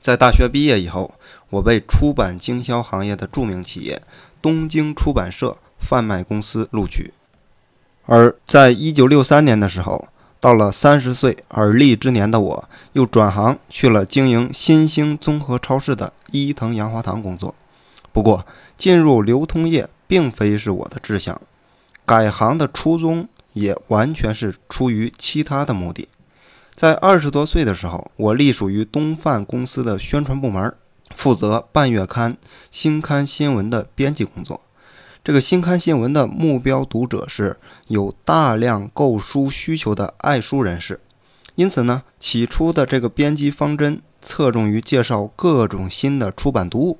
在大学毕业以后，我被出版经销行业的著名企业东京出版社贩卖公司录取。而在一九六三年的时候，到了三十岁而立之年的我，又转行去了经营新兴综合超市的伊藤洋华堂工作。不过，进入流通业并非是我的志向，改行的初衷也完全是出于其他的目的。在二十多岁的时候，我隶属于东贩公司的宣传部门，负责半月刊、新刊新闻的编辑工作。这个新刊新闻的目标读者是有大量购书需求的爱书人士，因此呢，起初的这个编辑方针侧重于介绍各种新的出版读物，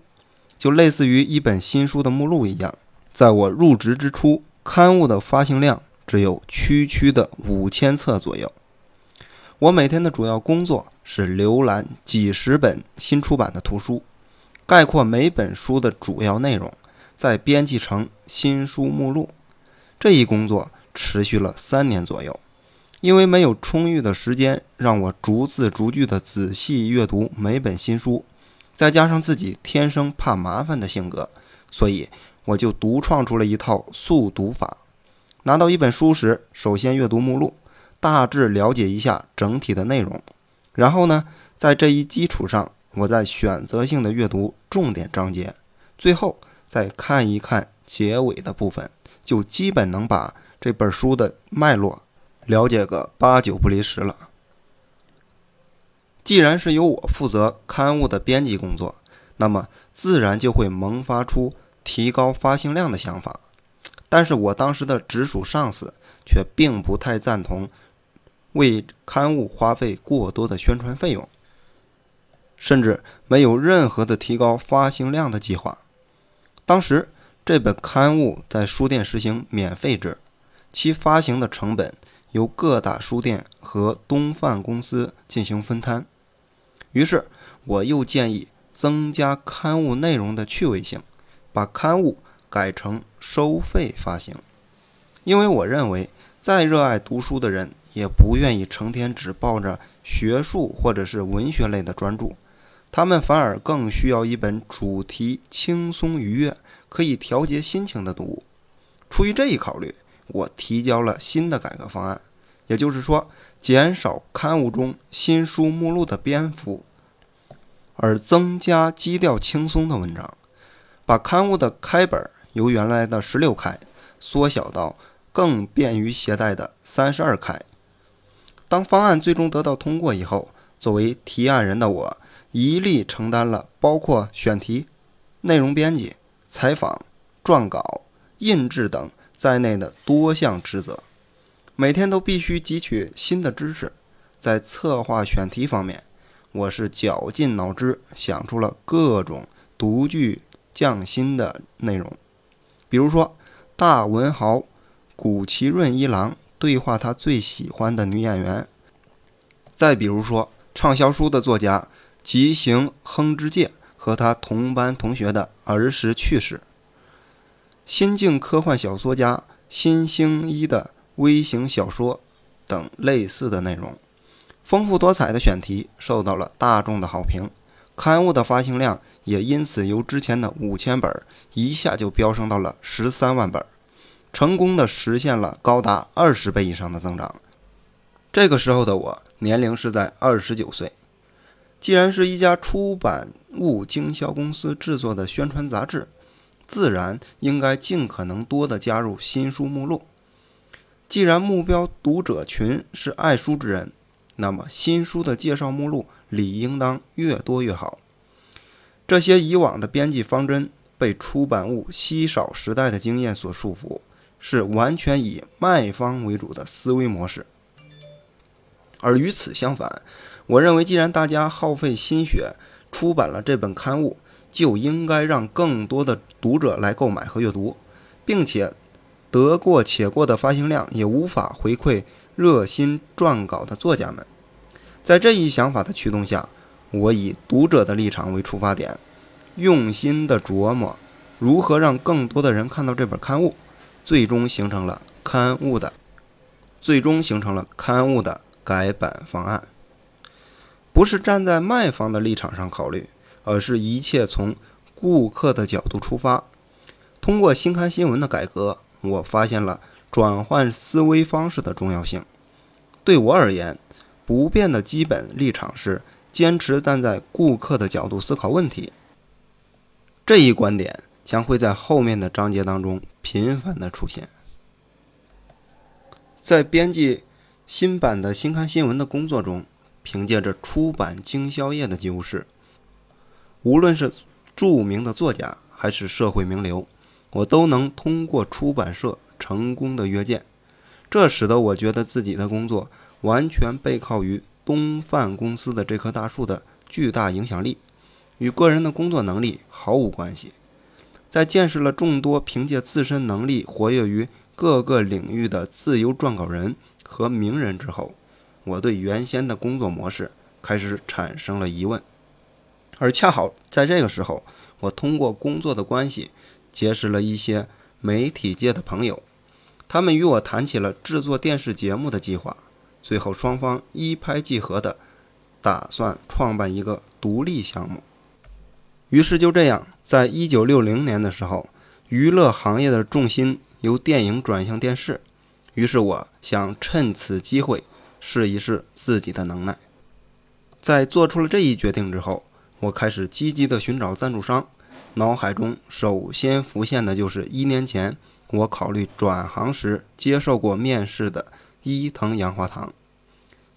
就类似于一本新书的目录一样。在我入职之初，刊物的发行量只有区区的五千册左右。我每天的主要工作是浏览几十本新出版的图书，概括每本书的主要内容。再编辑成新书目录，这一工作持续了三年左右。因为没有充裕的时间让我逐字逐句地仔细阅读每本新书，再加上自己天生怕麻烦的性格，所以我就独创出了一套速读法。拿到一本书时，首先阅读目录，大致了解一下整体的内容，然后呢，在这一基础上，我再选择性的阅读重点章节，最后。再看一看结尾的部分，就基本能把这本书的脉络了解个八九不离十了。既然是由我负责刊物的编辑工作，那么自然就会萌发出提高发行量的想法。但是我当时的直属上司却并不太赞同为刊物花费过多的宣传费用，甚至没有任何的提高发行量的计划。当时这本刊物在书店实行免费制，其发行的成本由各大书店和东贩公司进行分摊。于是我又建议增加刊物内容的趣味性，把刊物改成收费发行。因为我认为，再热爱读书的人也不愿意成天只抱着学术或者是文学类的专注。他们反而更需要一本主题轻松愉悦、可以调节心情的读物。出于这一考虑，我提交了新的改革方案，也就是说，减少刊物中新书目录的篇幅，而增加基调轻松的文章，把刊物的开本由原来的十六开缩小到更便于携带的三十二开。当方案最终得到通过以后，作为提案人的我。一力承担了包括选题、内容编辑、采访、撰稿、印制等在内的多项职责，每天都必须汲取新的知识。在策划选题方面，我是绞尽脑汁想出了各种独具匠心的内容，比如说大文豪谷崎润一郎对话他最喜欢的女演员，再比如说畅销书的作家。吉行亨之介和他同班同学的儿时趣事，新晋科幻小说家新星一的微型小说等类似的内容，丰富多彩的选题受到了大众的好评，刊物的发行量也因此由之前的五千本一下就飙升到了十三万本，成功的实现了高达二十倍以上的增长。这个时候的我年龄是在二十九岁。既然是一家出版物经销公司制作的宣传杂志，自然应该尽可能多的加入新书目录。既然目标读者群是爱书之人，那么新书的介绍目录理应当越多越好。这些以往的编辑方针被出版物稀少时代的经验所束缚，是完全以卖方为主的思维模式。而与此相反，我认为，既然大家耗费心血出版了这本刊物，就应该让更多的读者来购买和阅读，并且得过且过的发行量也无法回馈热心撰稿的作家们。在这一想法的驱动下，我以读者的立场为出发点，用心的琢磨如何让更多的人看到这本刊物，最终形成了刊物的最终形成了刊物的改版方案。不是站在卖方的立场上考虑，而是一切从顾客的角度出发。通过新刊新闻的改革，我发现了转换思维方式的重要性。对我而言，不变的基本立场是坚持站在顾客的角度思考问题。这一观点将会在后面的章节当中频繁的出现。在编辑新版的新刊新闻的工作中，凭借着出版经销业的优势，无论是著名的作家还是社会名流，我都能通过出版社成功的约见。这使得我觉得自己的工作完全背靠于东范公司的这棵大树的巨大影响力，与个人的工作能力毫无关系。在见识了众多凭借自身能力活跃于各个领域的自由撰稿人和名人之后，我对原先的工作模式开始产生了疑问。而恰好在这个时候，我通过工作的关系结识了一些媒体界的朋友，他们与我谈起了制作电视节目的计划。最后，双方一拍即合的打算创办一个独立项目。于是就这样，在一九六零年的时候，娱乐行业的重心。由电影转向电视，于是我想趁此机会试一试自己的能耐。在做出了这一决定之后，我开始积极地寻找赞助商。脑海中首先浮现的就是一年前我考虑转行时接受过面试的伊藤洋华堂。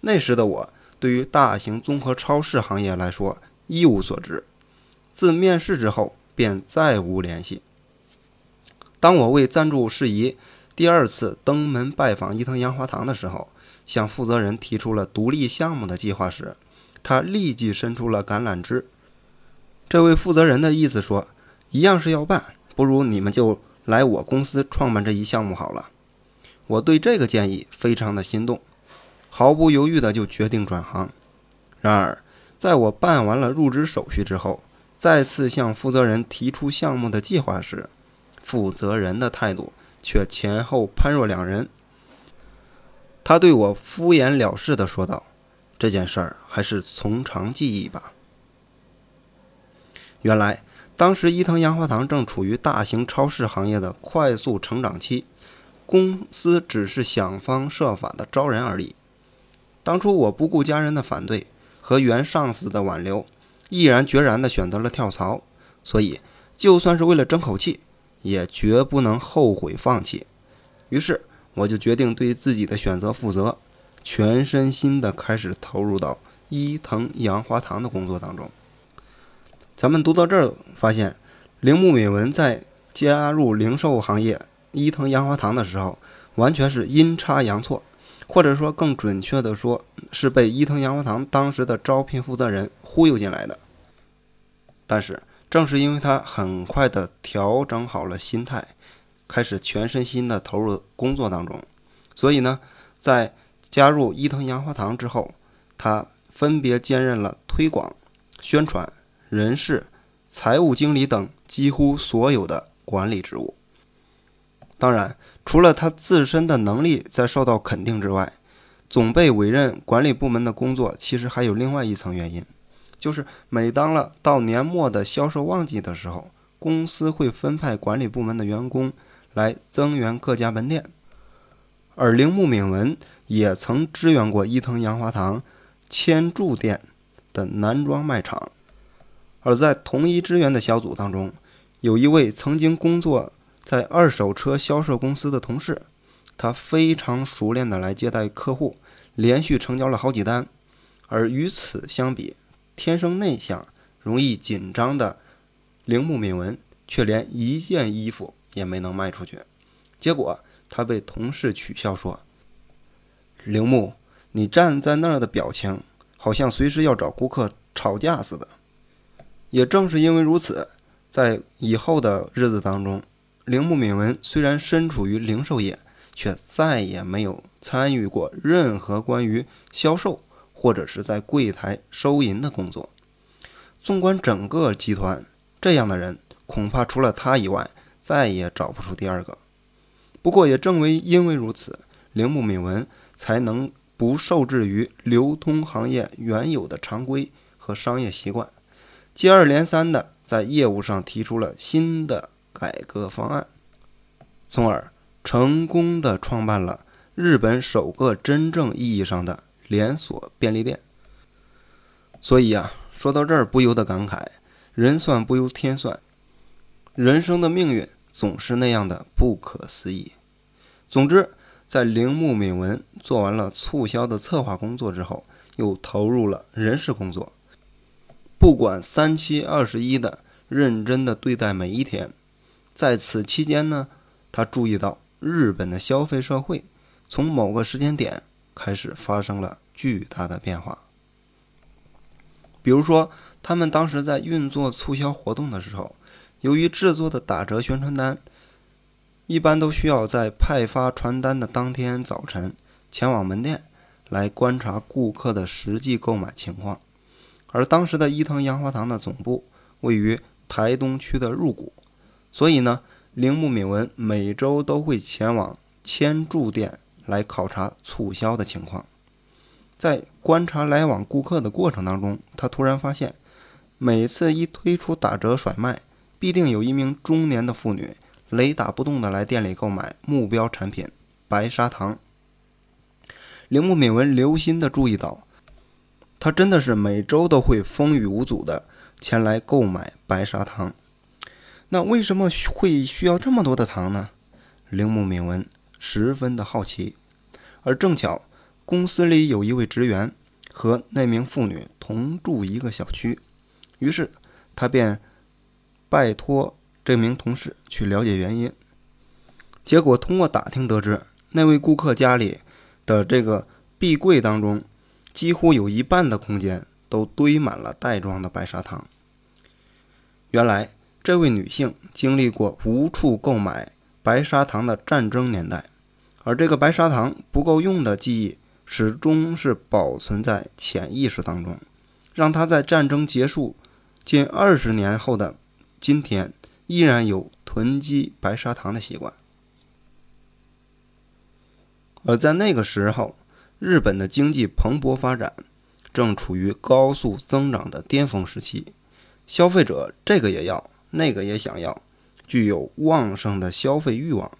那时的我对于大型综合超市行业来说一无所知，自面试之后便再无联系。当我为赞助事宜第二次登门拜访伊藤洋华堂的时候，向负责人提出了独立项目的计划时，他立即伸出了橄榄枝。这位负责人的意思说：“一样是要办，不如你们就来我公司创办这一项目好了。”我对这个建议非常的心动，毫不犹豫的就决定转行。然而，在我办完了入职手续之后，再次向负责人提出项目的计划时，负责人的态度却前后判若两人。他对我敷衍了事地说道：“这件事儿还是从长计议吧。”原来，当时伊藤洋华堂正处于大型超市行业的快速成长期，公司只是想方设法的招人而已。当初我不顾家人的反对和原上司的挽留，毅然决然地选择了跳槽。所以，就算是为了争口气。也绝不能后悔放弃，于是我就决定对自己的选择负责，全身心的开始投入到伊藤洋华堂的工作当中。咱们读到这儿，发现铃木敏文在加入零售行业伊藤洋华堂的时候，完全是阴差阳错，或者说更准确的说，是被伊藤洋华堂当时的招聘负责人忽悠进来的。但是。正是因为他很快的调整好了心态，开始全身心的投入工作当中，所以呢，在加入伊藤洋华堂之后，他分别兼任了推广、宣传、人事、财务经理等几乎所有的管理职务。当然，除了他自身的能力在受到肯定之外，总被委任管理部门的工作，其实还有另外一层原因。就是每当了到年末的销售旺季的时候，公司会分派管理部门的员工来增援各家门店，而铃木敏文也曾支援过伊藤洋华堂千住店的男装卖场。而在同一支援的小组当中，有一位曾经工作在二手车销售公司的同事，他非常熟练的来接待客户，连续成交了好几单。而与此相比，天生内向、容易紧张的铃木敏文，却连一件衣服也没能卖出去。结果，他被同事取笑说：“铃木，你站在那儿的表情，好像随时要找顾客吵架似的。”也正是因为如此，在以后的日子当中，铃木敏文虽然身处于零售业，却再也没有参与过任何关于销售。或者是在柜台收银的工作。纵观整个集团，这样的人恐怕除了他以外，再也找不出第二个。不过，也正为因为如此，铃木敏文才能不受制于流通行业原有的常规和商业习惯，接二连三的在业务上提出了新的改革方案，从而成功的创办了日本首个真正意义上的连锁便利店。所以啊，说到这儿不由得感慨：人算不由天算，人生的命运总是那样的不可思议。总之。在铃木敏文做完了促销的策划工作之后，又投入了人事工作，不管三七二十一的认真的对待每一天。在此期间呢，他注意到日本的消费社会从某个时间点开始发生了巨大的变化。比如说，他们当时在运作促销活动的时候，由于制作的打折宣传单。一般都需要在派发传单的当天早晨前往门店来观察顾客的实际购买情况，而当时的伊藤洋华堂的总部位于台东区的入谷，所以呢，铃木敏文每周都会前往千住店来考察促销的情况。在观察来往顾客的过程当中，他突然发现，每次一推出打折甩卖，必定有一名中年的妇女。雷打不动的来店里购买目标产品白砂糖。铃木敏文留心的注意到，他真的是每周都会风雨无阻的前来购买白砂糖。那为什么会需要这么多的糖呢？铃木敏文十分的好奇。而正巧公司里有一位职员和那名妇女同住一个小区，于是他便拜托。这名同事去了解原因，结果通过打听得知，那位顾客家里的这个壁柜当中，几乎有一半的空间都堆满了袋装的白砂糖。原来，这位女性经历过无处购买白砂糖的战争年代，而这个白砂糖不够用的记忆，始终是保存在潜意识当中，让他在战争结束近二十年后的今天。依然有囤积白砂糖的习惯，而在那个时候，日本的经济蓬勃发展，正处于高速增长的巅峰时期，消费者这个也要，那个也想要，具有旺盛的消费欲望。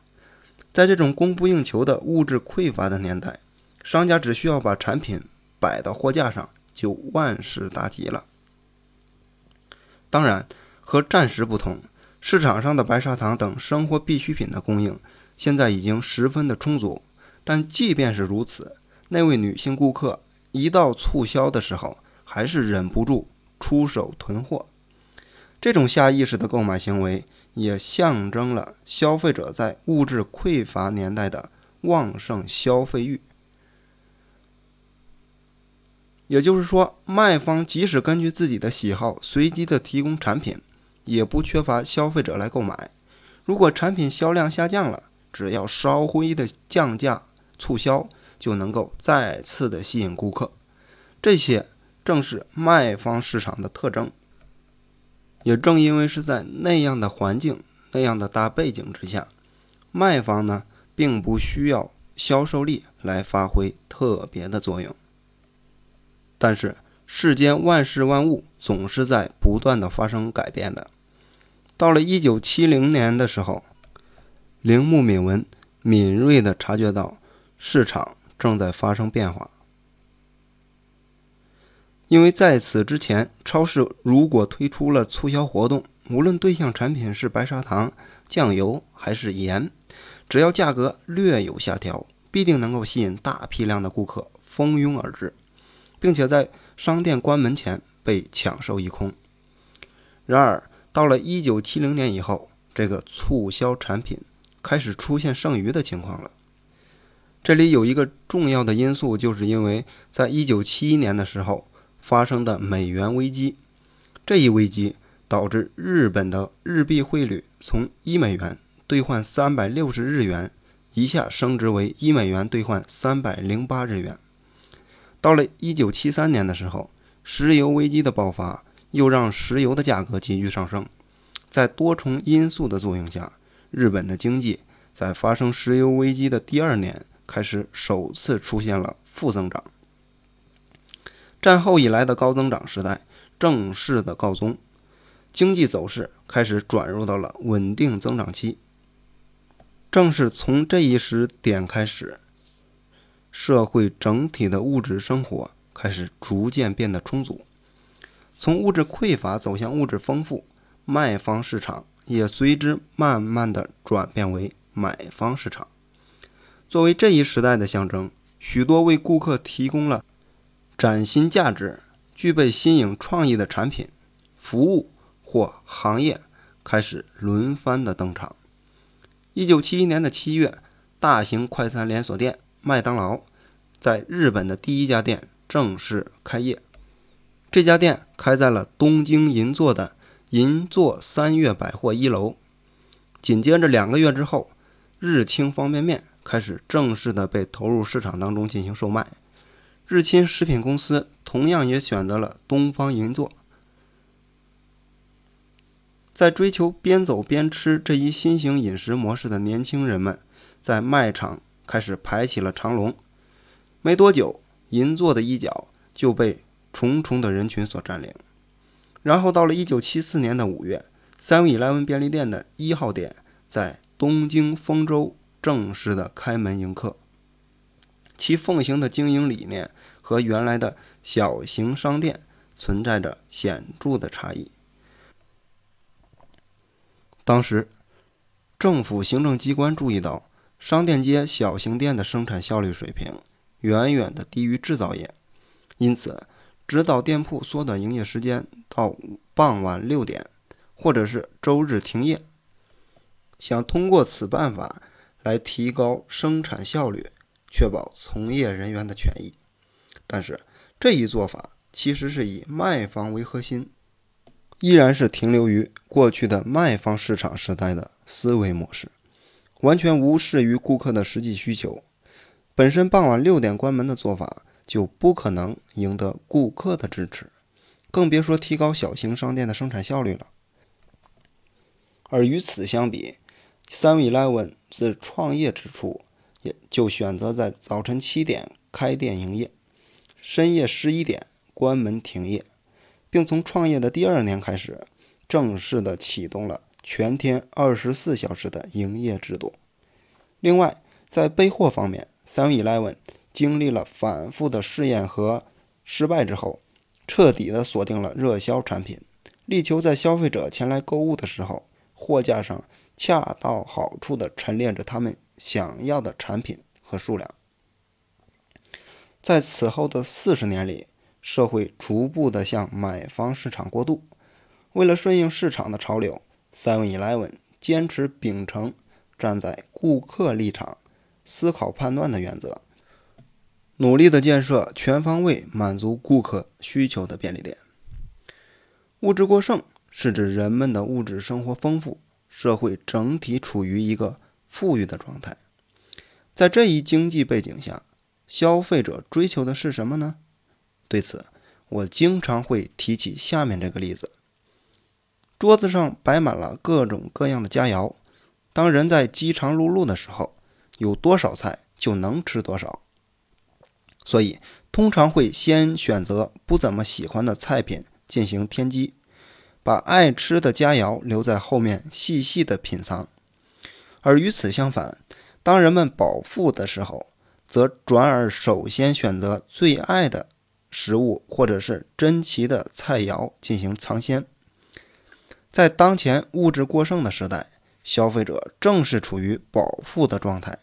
在这种供不应求的物质匮乏的年代，商家只需要把产品摆到货架上，就万事大吉了。当然，和战时不同。市场上的白砂糖等生活必需品的供应现在已经十分的充足，但即便是如此，那位女性顾客一到促销的时候，还是忍不住出手囤货。这种下意识的购买行为，也象征了消费者在物质匮乏年代的旺盛消费欲。也就是说，卖方即使根据自己的喜好随机的提供产品。也不缺乏消费者来购买。如果产品销量下降了，只要稍微的降价促销，就能够再次的吸引顾客。这些正是卖方市场的特征。也正因为是在那样的环境、那样的大背景之下，卖方呢并不需要销售力来发挥特别的作用。但是世间万事万物总是在不断的发生改变的。到了一九七零年的时候，铃木敏文敏锐地察觉到市场正在发生变化。因为在此之前，超市如果推出了促销活动，无论对象产品是白砂糖、酱油还是盐，只要价格略有下调，必定能够吸引大批量的顾客蜂拥而至，并且在商店关门前被抢售一空。然而，到了一九七零年以后，这个促销产品开始出现剩余的情况了。这里有一个重要的因素，就是因为在一九七一年的时候发生的美元危机。这一危机导致日本的日币汇率从一美元兑换三百六十日元，一下升值为一美元兑换三百零八日元。到了一九七三年的时候，石油危机的爆发。又让石油的价格急剧上升，在多重因素的作用下，日本的经济在发生石油危机的第二年开始首次出现了负增长。战后以来的高增长时代正式的告终，经济走势开始转入到了稳定增长期。正是从这一时点开始，社会整体的物质生活开始逐渐变得充足，从物质匮乏走向物质丰富，卖方市场也随之慢慢的转变为买方市场。作为这一时代的象征，许多为顾客提供了崭新价值、具备新颖创意的产品、服务或行业开始轮番的登场。一九七一年的七月，大型快餐连锁店麦当劳在日本的第一家店正式开业。这家店开在了东京银座的银座三月百货一楼。紧接着两个月之后，日清方便面。开始正式的被投入市场当中进行售卖，日清食品公司同样也选择了东方银座。在追求边走边吃这一新型饮食模式的年轻人们，在卖场开始排起了长龙。没多久，银座的一角就被重重的人群所占领。然后到了1974年的五月，Seven Eleven 便利店的一号店在东京丰州。正式的开门迎客，其奉行的经营理念和原来的小型商店存在着显著的差异。当时，政府行政机关注意到商店街小型店的生产效率水平远远的低于制造业，因此指导店铺缩短营业时间到傍晚六点，或者是周日停业。想通过此办法。来提高生产效率，确保从业人员的权益。但是这一做法其实是以卖方为核心，依然是停留于过去的卖方市场时代的思维模式，完全无视于顾客的实际需求。本身傍晚六点关门的做法就不可能赢得顾客的支持，更别说提高小型商店的生产效率了。而与此相比，Seven Eleven。自创业之初，也就选择在早晨七点开店营业，深夜十一点关门停业，并从创业的第二年开始，正式的启动了全天二十四小时的营业制度。另外，在备货方面，Seven Eleven 经历了反复的试验和失败之后，彻底的锁定了热销产品，力求在消费者前来购物的时候，货架上。恰到好处的陈列着他们想要的产品和数量。在此后的四十年里，社会逐步的向买方市场过渡。为了顺应市场的潮流，Seven Eleven 坚持秉承站在顾客立场思考判断的原则，努力的建设全方位满足顾客需求的便利店。物质过剩是指人们的物质生活丰富。社会整体处于一个富裕的状态，在这一经济背景下，消费者追求的是什么呢？对此，我经常会提起下面这个例子：桌子上摆满了各种各样的佳肴，当人在饥肠辘辘的时候，有多少菜就能吃多少，所以通常会先选择不怎么喜欢的菜品进行添鸡。把爱吃的佳肴留在后面细细的品尝，而与此相反，当人们饱腹的时候，则转而首先选择最爱的食物或者是珍奇的菜肴进行尝鲜。在当前物质过剩的时代，消费者正是处于饱腹的状态，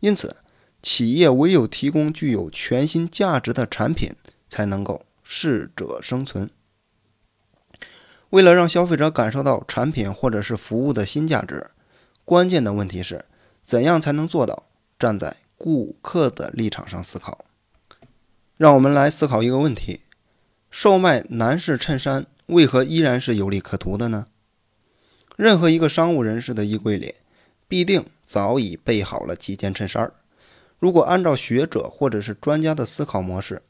因此，企业唯有提供具有全新价值的产品，才能够适者生存。为了让消费者感受到产品或者是服务的新价值，关键的问题是，怎样才能做到站在顾客的立场上思考？让我们来思考一个问题：售卖男士衬衫为何依然是有利可图的呢？任何一个商务人士的衣柜里，必定早已备好了几件衬衫。如果按照学者或者是专家的思考模式，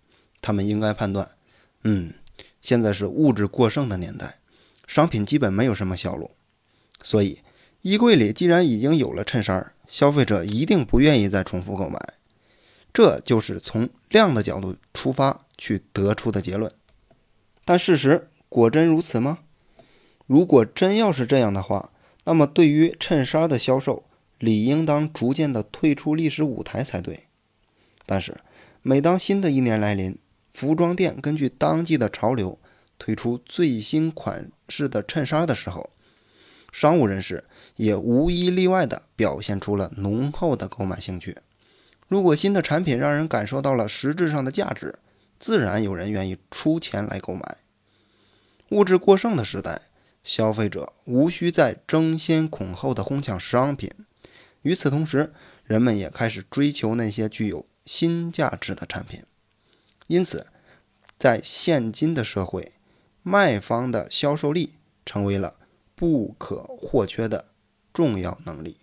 他们应该判断：嗯，现在是物质过剩的年代。商品基本没有什么销路，所以衣柜里既然已经有了衬衫，消费者一定不愿意再重复购买。这就是从量的角度出发去得出的结论。但事实果真如此吗？如果真要是这样的话，那么对于衬衫的销售，理应当逐渐的退出历史舞台才对。但是，每当新的一年来临，服装店根据当季的潮流推出最新款式的衬衫的时候，商务人士也无一例外地表现出了浓厚的购买兴趣。如果新的产品让人感受到了实质上的价值，自然有人愿意出钱来购买。物质过剩的时代，消费者无需再争先恐后的哄抢商品。与此同时，人们也开始追求那些具有新价值的产品。因此，在现今的社会，卖方的销售力成为了不可或缺的重要能力。